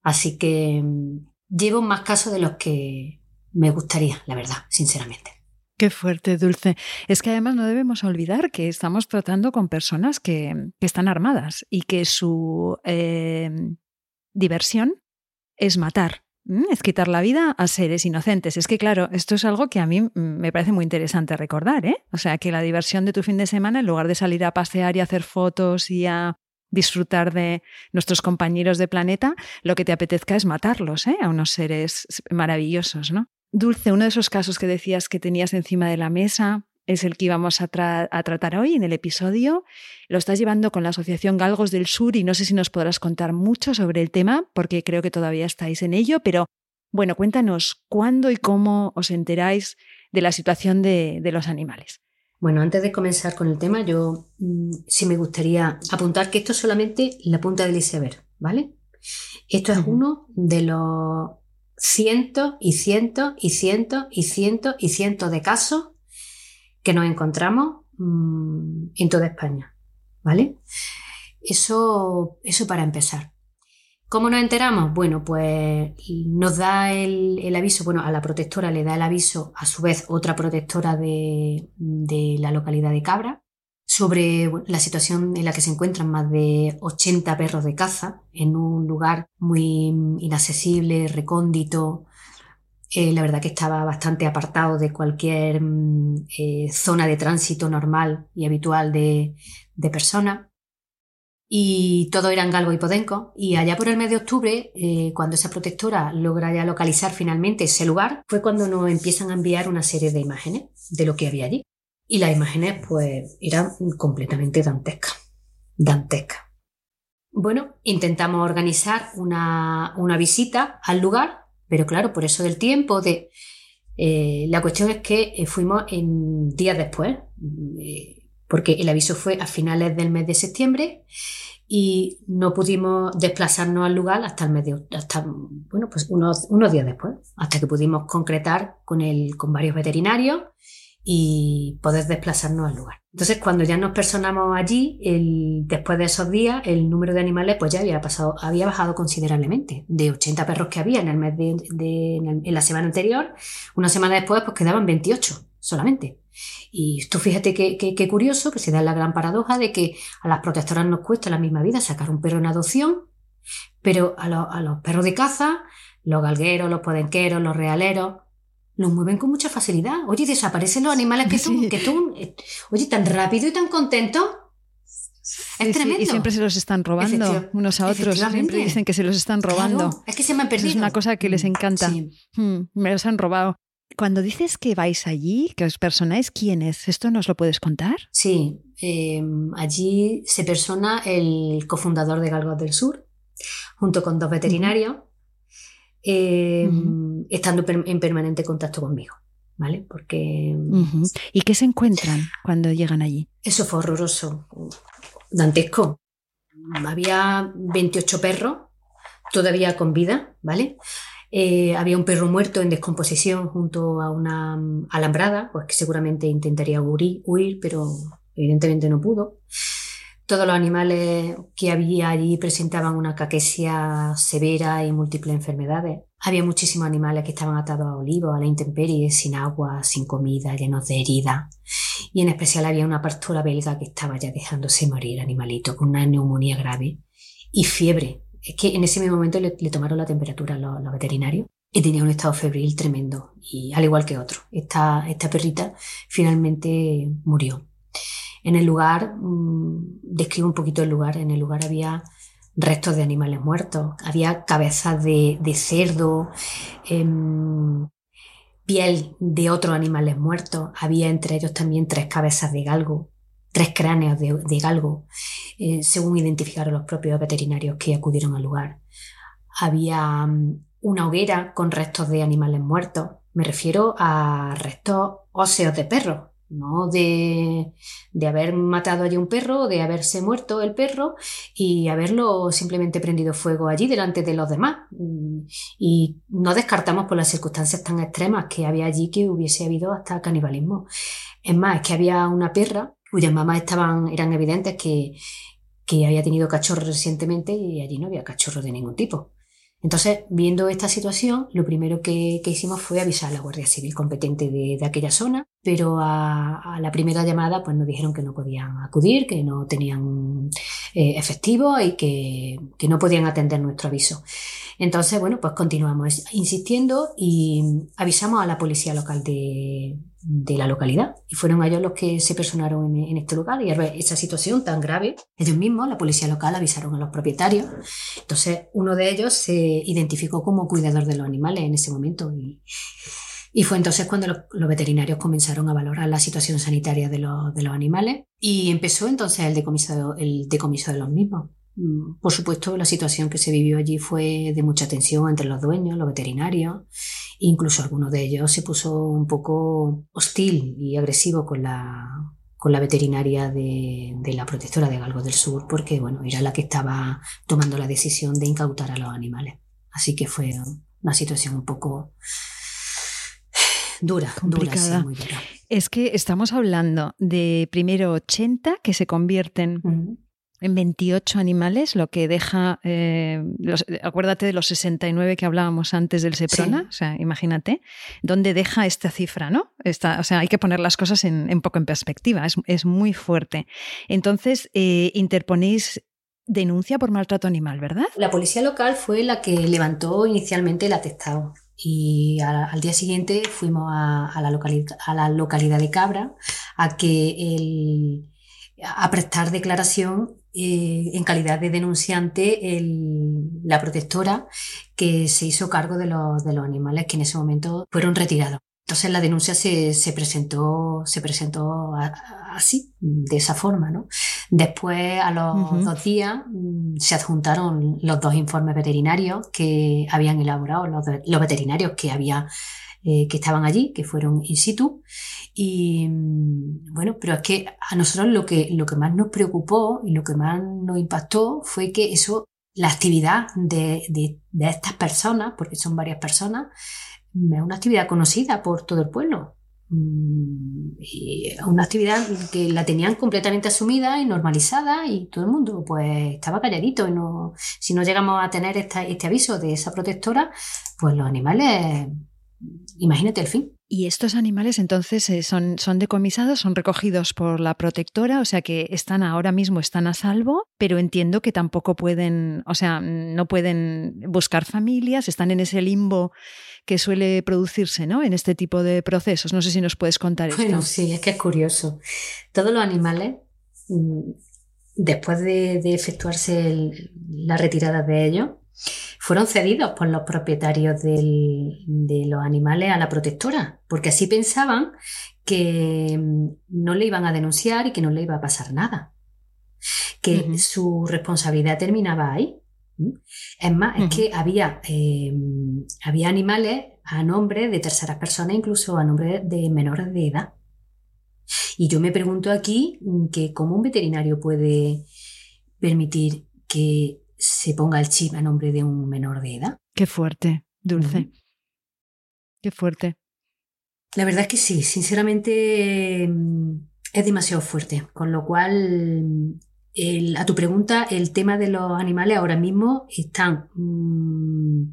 Así que mm, llevo más casos de los que me gustaría, la verdad, sinceramente. Qué fuerte, Dulce. Es que además no debemos olvidar que estamos tratando con personas que, están armadas y que su eh, diversión es matar, es quitar la vida a seres inocentes. Es que, claro, esto es algo que a mí me parece muy interesante recordar, ¿eh? O sea, que la diversión de tu fin de semana, en lugar de salir a pasear y hacer fotos y a disfrutar de nuestros compañeros de planeta, lo que te apetezca es matarlos, ¿eh? A unos seres maravillosos, ¿no? Dulce, uno de esos casos que decías que tenías encima de la mesa es el que íbamos a, tratar hoy en el episodio. Lo estás llevando con la Asociación Galgos del Sur y no sé si nos podrás contar mucho sobre el tema porque creo que todavía estáis en ello, pero bueno, cuéntanos cuándo y cómo os enteráis de la situación de, los animales. Bueno, antes de comenzar con el tema, yo mm, sí me gustaría apuntar que esto es solamente la punta del iceberg, ¿vale? Esto es uno de los cientos y cientos y cientos y cientos y cientos de casos que nos encontramos mm, en toda España. ¿Vale? Eso, eso para empezar. ¿Cómo nos enteramos? Bueno, pues nos da el, aviso, bueno, a la protectora le da el aviso, a su vez otra protectora de, de la localidad de Cabra, sobre la situación en la que se encuentran más de 80 perros de caza en un lugar muy inaccesible, recóndito, Eh, la verdad que estaba bastante apartado de cualquier mm, eh, zona de tránsito normal y habitual de, de personas. Y todo era en Galgo y Podenco. Y allá por el mes de octubre, eh, cuando esa protectora logra ya localizar finalmente ese lugar, fue cuando nos empiezan a enviar una serie de imágenes de lo que había allí. Y las imágenes, pues, eran completamente dantescas. Dantescas. Bueno, intentamos organizar una, una visita al lugar pero claro, por eso del tiempo, de, eh, la cuestión es que eh, fuimos en días después, eh, porque el aviso fue a finales del mes de septiembre y no pudimos desplazarnos al lugar hasta el mes de, hasta, bueno, pues unos, unos días después, hasta que pudimos concretar con, el, con varios veterinarios y poder desplazarnos al lugar. Entonces, cuando ya nos personamos allí, el, después de esos días, el número de animales pues ya había pasado, había bajado considerablemente. De 80 perros que había en el mes de, en, la semana anterior, una semana después, pues quedaban 28 solamente. Y esto fíjate qué curioso, que se da la gran paradoja de que a las protectoras nos cuesta la misma vida sacar un perro en adopción, pero a, a los perros de caza, los galgueros, los podenqueros, los realeros, los mueven con mucha facilidad. Oye, desaparecen los animales que tú, que tú, eh, oye, tan rápido y tan contento. Es tremendo. y siempre se los están robando unos a otros. Siempre dicen que se los están robando. es que se me han perdido. Es una cosa que les mm, encanta. Hmm, me los han robado. Cuando dices que vais allí, que os personáis, ¿quién es? ¿Esto nos lo puedes contar? Sí, em, allí se persona el cofundador de Galgos del Sur, junto con dos veterinarios, Em, estando en permanente contacto conmigo. ¿Vale? Porque. ¿Y qué se encuentran cuando llegan allí? Eso fue horroroso, dantesco. Había 28 perros, todavía con vida, ¿vale? Eh, había un perro muerto en descomposición junto a una mm, alambrada, pues que seguramente intentaría huir pero evidentemente no pudo. Todos los animales que había allí presentaban una caquesia severa y múltiples enfermedades. Había muchísimos animales que estaban atados a olivos, a la intemperie, sin agua, sin comida, llenos de heridas. Y en especial había una pastora belga que estaba ya dejándose morir, animalito, con una neumonía grave y fiebre. Es que en ese mismo momento le, tomaron la temperatura a los, veterinarios y tenía un estado febril tremendo, y al igual que otro. Esta, esta perrita finalmente murió. En el lugar, mm, describo un poquito el lugar, en el lugar había restos de animales muertos, había cabezas de, cerdo, em, piel de otros animales muertos, había entre ellos también tres cabezas de galgo, tres cráneos de, galgo, eh, según identificaron los propios veterinarios que acudieron al lugar. Había mm, una hoguera con restos de animales muertos, me refiero a restos óseos de perros, ¿no? De, de, haber matado allí un perro, de haberse muerto el perro y haberlo simplemente prendido fuego allí delante de los demás. Mm, y no descartamos por las circunstancias tan extremas que había allí que hubiese habido hasta canibalismo. Es más, es que había una perra cuyas mamás estaban, eran evidentes que, que había tenido cachorro recientemente y allí no había cachorro de ningún tipo. Entonces, viendo esta situación, lo primero que, hicimos fue avisar a la Guardia Civil competente de, aquella zona, pero a, la primera llamada pues nos dijeron que no podían acudir, que no tenían eh, efectivo y que, que no podían atender nuestro aviso. Entonces, bueno, pues continuamos insistiendo y avisamos a la policía local de, de la localidad. Y fueron ellos los que se personaron en, este lugar. Y al ver esa situación tan grave, ellos mismos, la policía local, avisaron a los propietarios. Entonces, uno de ellos se identificó como cuidador de los animales en ese momento. Y, y fue entonces cuando los, veterinarios comenzaron a valorar la situación sanitaria de los, de los animales. Y empezó entonces el decomiso, el decomiso de los mismos. Mm, por supuesto, la situación que se vivió allí fue de mucha tensión entre los dueños, los veterinarios, incluso alguno de ellos se puso un poco hostil y agresivo con la, con la veterinaria de, de, la protectora de Galgo del Sur, porque bueno, era la que estaba tomando la decisión de incautar a los animales. Así que fue una situación un poco dura, complicada. muy dura. Es que estamos hablando de primero 80 que se convierten en 28 animales, lo que deja, eh, acuérdate de los 69 que hablábamos antes del Seprona, o sea, imagínate, dónde deja esta cifra, ¿no? o sea, hay que poner las cosas en, un poco en perspectiva, es, muy fuerte. Entonces, eh, interponéis denuncia por maltrato animal, ¿verdad? La policía local fue la que levantó inicialmente el atestado Y al día siguiente fuimos a, la a, la localidad de Cabra a que el, a prestar declaración eh, en calidad de denunciante la protectora que se hizo cargo de los, de los animales que en ese momento fueron retirados. Entonces la denuncia se, se presentó, se presentó así, de esa forma, ¿no? Después, a los dos días, mm, se adjuntaron los dos informes veterinarios que habían elaborado los, los veterinarios que había eh, que estaban allí, que fueron in situ. Y mm, bueno, pero es que a nosotros lo que, lo que más nos preocupó y lo que más nos impactó fue que eso, la actividad de, de, estas personas, porque son varias personas, mm, es una actividad conocida por todo el pueblo. Mm, y una actividad que la tenían completamente asumida y normalizada y todo el mundo pues estaba calladito y no, si no llegamos a tener este aviso de esa protectora, pues los animales imagínate el fin. ¿Y estos animales entonces eh, son, son decomisados, son recogidos por la protectora? O sea que están ahora mismo, están a salvo, pero entiendo que tampoco pueden, o sea, no pueden buscar familias, están en ese limbo que suele producirse ¿no? en este tipo de procesos. No sé si nos puedes contar esto. Bueno, sí, es que es curioso. Todos los animales, mm, después de, efectuarse la retirada de ellos, fueron cedidos por los propietarios de los animales a la protectora, porque así pensaban que mm, no le iban a denunciar y que no le iba a pasar nada, que su responsabilidad terminaba ahí. Es más, es que había, eh, había animales a nombre de terceras personas, incluso a nombre de menores de edad. Y yo me pregunto aquí mm, que cómo un veterinario puede permitir que se ponga el chip a nombre de un menor de edad. Qué fuerte, Dulce. Qué fuerte. La verdad es que sí, sinceramente mm, es demasiado fuerte. Con lo cual, a tu pregunta, el tema de los animales ahora mismo están... Mm,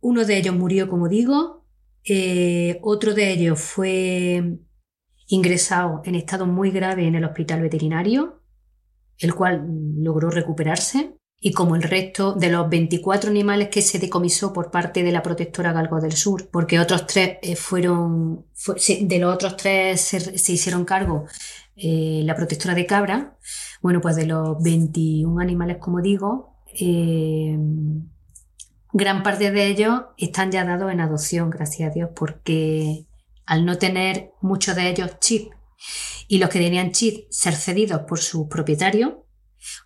uno de ellos murió, como digo, eh, otro de ellos fue ingresado en estado muy grave en el hospital veterinario el cual logró recuperarse, y como el resto de los 24 animales que se decomisó por parte de la protectora Galgo del Sur, porque otros tres eh, fueron, de los otros tres se, hicieron cargo eh, la protectora de cabra, bueno, pues de los 21 animales, como digo, eh, gran parte de ellos están ya dados en adopción, gracias a Dios, porque al no tener muchos de ellos chip y los que tenían chip ser cedidos por sus propietarios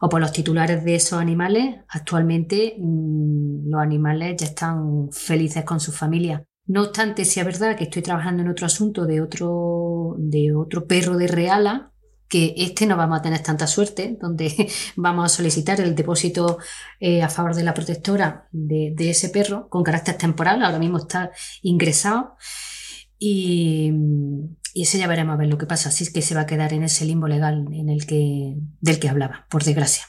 o por los titulares de esos animales, actualmente mm, los animales ya están felices con sus familias. No obstante, si es verdad que estoy trabajando en otro asunto de otro, de otro perro de Reala, que este no vamos a tener tanta suerte, donde vamos a solicitar el depósito eh, a favor de la protectora de, de, ese perro con carácter temporal, ahora mismo está ingresado. Y, y ese ya veremos a ver lo que pasa, si es que se va a quedar en ese limbo legal en el que, del que hablaba, por desgracia.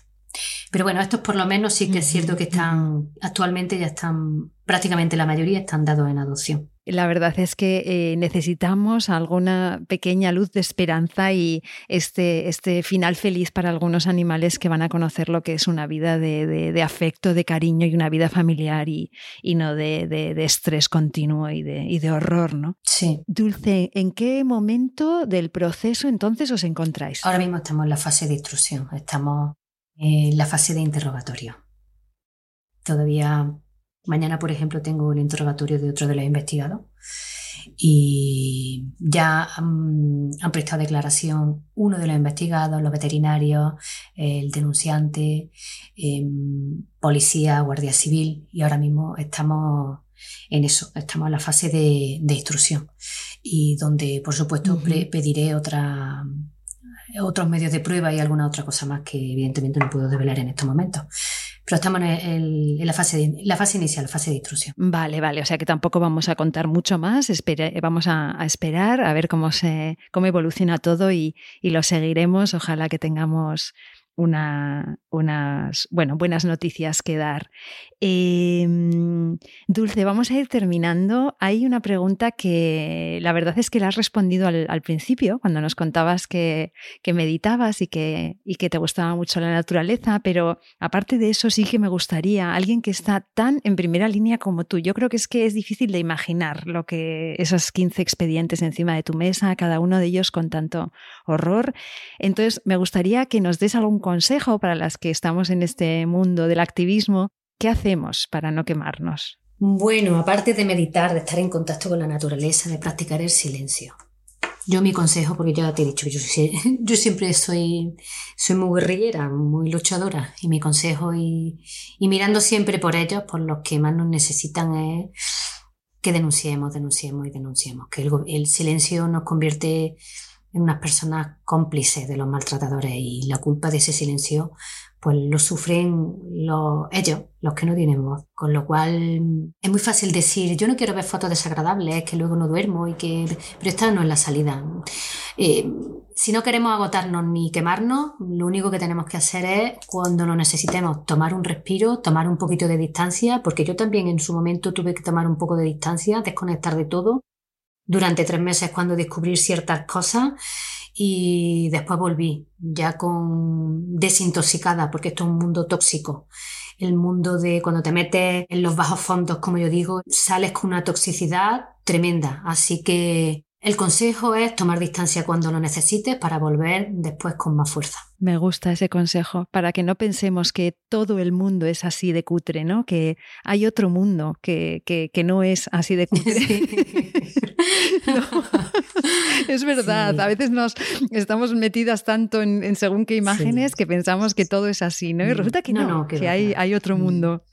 Pero bueno, estos por lo menos sí que es cierto que están, actualmente ya están, prácticamente la mayoría están dados en adopción. La verdad es que eh, necesitamos alguna pequeña luz de esperanza y este, este final feliz para algunos animales que van a conocer lo que es una vida de, afecto, de cariño y una vida familiar y, no de, estrés continuo y de, y de horror, ¿no? Sí. Dulce, ¿en qué momento del proceso entonces os encontráis? Ahora mismo estamos en la fase de instrucción, estamos en la fase de interrogatorio. Todavía Mañana, por ejemplo, tengo el interrogatorio de otro de los investigados y ya han prestado declaración uno de los investigados, los veterinarios, el denunciante, em, policía, guardia civil y ahora mismo estamos en eso, estamos en la fase de, instrucción y donde, por supuesto, pediré otra, otros medios de prueba y alguna otra cosa más que evidentemente no puedo develar en estos momentos pero estamos en, la, fase la fase inicial, la fase de intrusión. Vale, vale, o sea que tampoco vamos a contar mucho más, vamos a, esperar a ver cómo, se, cómo evoluciona todo y, lo seguiremos. Ojalá que tengamos una, unas bueno, buenas noticias que dar. Em, Dulce, vamos a ir terminando. Hay una pregunta que la verdad es que la has respondido al, principio, cuando nos contabas que, meditabas y que, y que te gustaba mucho la naturaleza, pero aparte de eso sí que me gustaría alguien que está tan en primera línea como tú. Yo creo que es que es difícil de imaginar lo que esos 15 expedientes encima de tu mesa, cada uno de ellos con tanto horror. Entonces, me gustaría que nos des algún consejo para las que estamos en este mundo del activismo ¿Qué hacemos para no quemarnos? Bueno, aparte de meditar, de estar en contacto con la naturaleza, de practicar el silencio. Yo mi consejo, porque ya te he dicho, yo, yo siempre soy, soy muy guerrillera, muy luchadora, y mi consejo, y, mirando siempre por ellos, por los que más nos necesitan, es que denunciemos, denunciemos y denunciemos, que el, el silencio nos convierte en unas personas cómplices de los maltratadores y la culpa de ese silencio pues lo sufren los, ellos, los que no tienen voz. Con lo cual es muy fácil decir, yo no quiero ver fotos desagradables, que luego no duermo y que... Pero esta no es la salida. Eh, si no queremos agotarnos ni quemarnos, lo único que tenemos que hacer es, cuando lo necesitemos, tomar un respiro, tomar un poquito de distancia, porque yo también en su momento tuve que tomar un poco de distancia, desconectar de todo. Durante tres meses cuando descubrir ciertas cosas y después volví ya con desintoxicada porque esto es un mundo tóxico. El mundo de cuando te metes en los bajos fondos, como yo digo, sales con una toxicidad tremenda. Así que el consejo es tomar distancia cuando lo necesites para volver después con más fuerza. Me gusta ese consejo, para que no pensemos que todo el mundo es así de cutre, ¿no? Que hay otro mundo que, que, no es así de cutre. es verdad, a veces nos estamos metidas tanto en, según qué imágenes que pensamos que todo es así, ¿no? Y resulta que no, que, hay, hay, otro mm. mundo.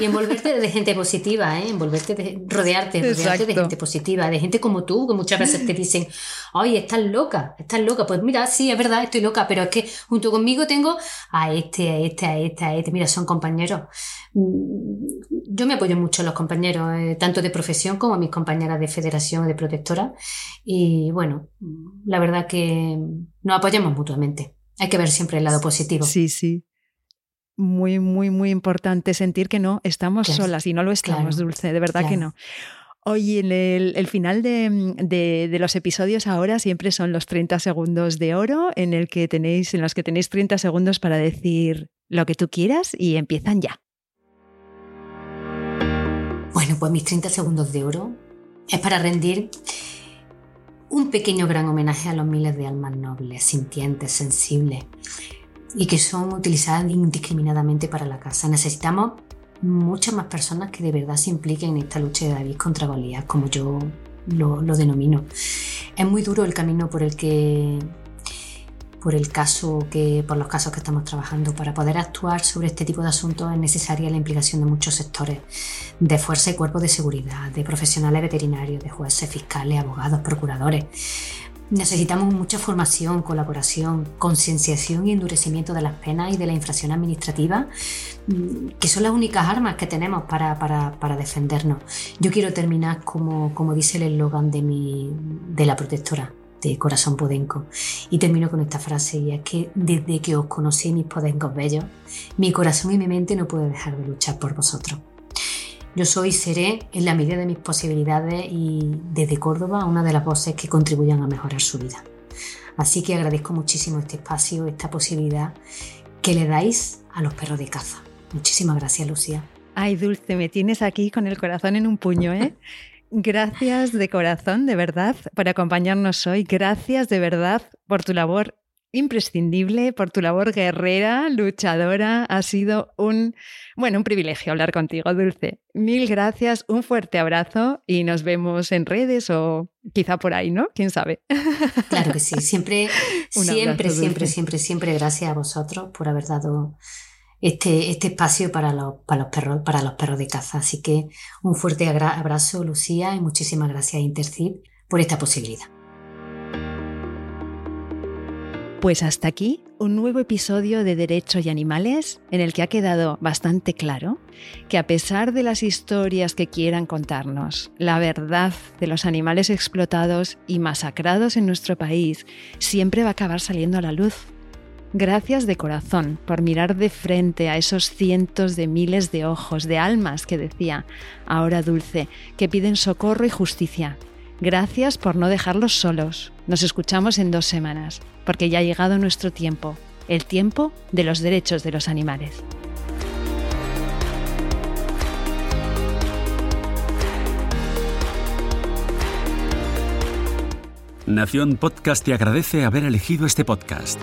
Y envolverte de gente positiva, ¿eh? Envolverte, de, rodearte, rodearte de gente positiva, de gente como tú, que muchas veces te dicen, ay, estás loca, estás loca. Pues mira, sí, es verdad, estoy loca, pero es que Junto conmigo tengo a este, a este, a este, a este. Mira, son compañeros. Yo me apoyo mucho en los compañeros, eh, tanto de profesión como a mis compañeras de federación o de protectora. Y bueno, la verdad que nos apoyamos mutuamente. Hay que ver siempre el lado positivo. Sí, sí muy, muy, muy importante sentir que no estamos solas y no lo estamos, Dulce, de verdad que no. Oye, en el, final de, los episodios ahora siempre son los 30 segundos de oro en, el que tenéis, en los que tenéis 30 segundos para decir lo que tú quieras y empiezan ya. Bueno, pues mis 30 segundos de oro es para rendir un pequeño gran homenaje a los miles de almas nobles, sintientes, sensibles y que son utilizadas indiscriminadamente para la casa. Necesitamos muchas más personas que de verdad se impliquen en esta lucha de David contra Goliat, como yo lo, denomino. Es muy duro el camino por el que por el caso que por los casos que estamos trabajando. Para poder actuar sobre este tipo de asuntos es necesaria la implicación de muchos sectores de fuerza y cuerpos de seguridad de profesionales veterinarios de jueces fiscales abogados procuradores. Necesitamos mucha formación, colaboración, concienciación y endurecimiento de las penas y de la infracción administrativa, mm, que son las únicas armas que tenemos para, para, defendernos. Yo quiero terminar como, como dice el eslogan de, mi, de la protectora, de Corazón Podenco. Y termino con esta frase, y es que desde que os conocí mis podencos bellos, mi corazón y mi mente no puede dejar de luchar por vosotros. Yo soy y seré, en la medida de mis posibilidades y desde Córdoba, una de las voces que contribuyan a mejorar su vida. Así que agradezco muchísimo este espacio, esta posibilidad que le dais a los perros de caza. Muchísimas gracias, Lucía. Ay, Dulce, me tienes aquí con el corazón en un puño, ¿eh? Gracias de corazón, de verdad, por acompañarnos hoy. Gracias de verdad por tu labor imprescindible por tu labor guerrera, luchadora. Ha sido un, bueno, un privilegio hablar contigo, Dulce. Mil gracias, un fuerte abrazo y nos vemos en redes o quizá por ahí, ¿no? ¿Quién sabe? Claro que sí, siempre, siempre, siempre, siempre, siempre gracias a vosotros por haber dado este, este espacio para los, para, los perros, para los perros de caza. Así que un fuerte abrazo, Lucía, y muchísimas gracias a Intercip por esta posibilidad. Pues hasta aquí un nuevo episodio de Derecho y Animales en el que ha quedado bastante claro que a pesar de las historias que quieran contarnos, la verdad de los animales explotados y masacrados en nuestro país siempre va a acabar saliendo a la luz. Gracias de corazón por mirar de frente a esos cientos de miles de ojos, de almas que decía, ahora dulce, que piden socorro y justicia. Gracias por no dejarlos solos. Nos escuchamos en dos semanas, porque ya ha llegado nuestro tiempo, el tiempo de los derechos de los animales. Nación Podcast te agradece haber elegido este podcast.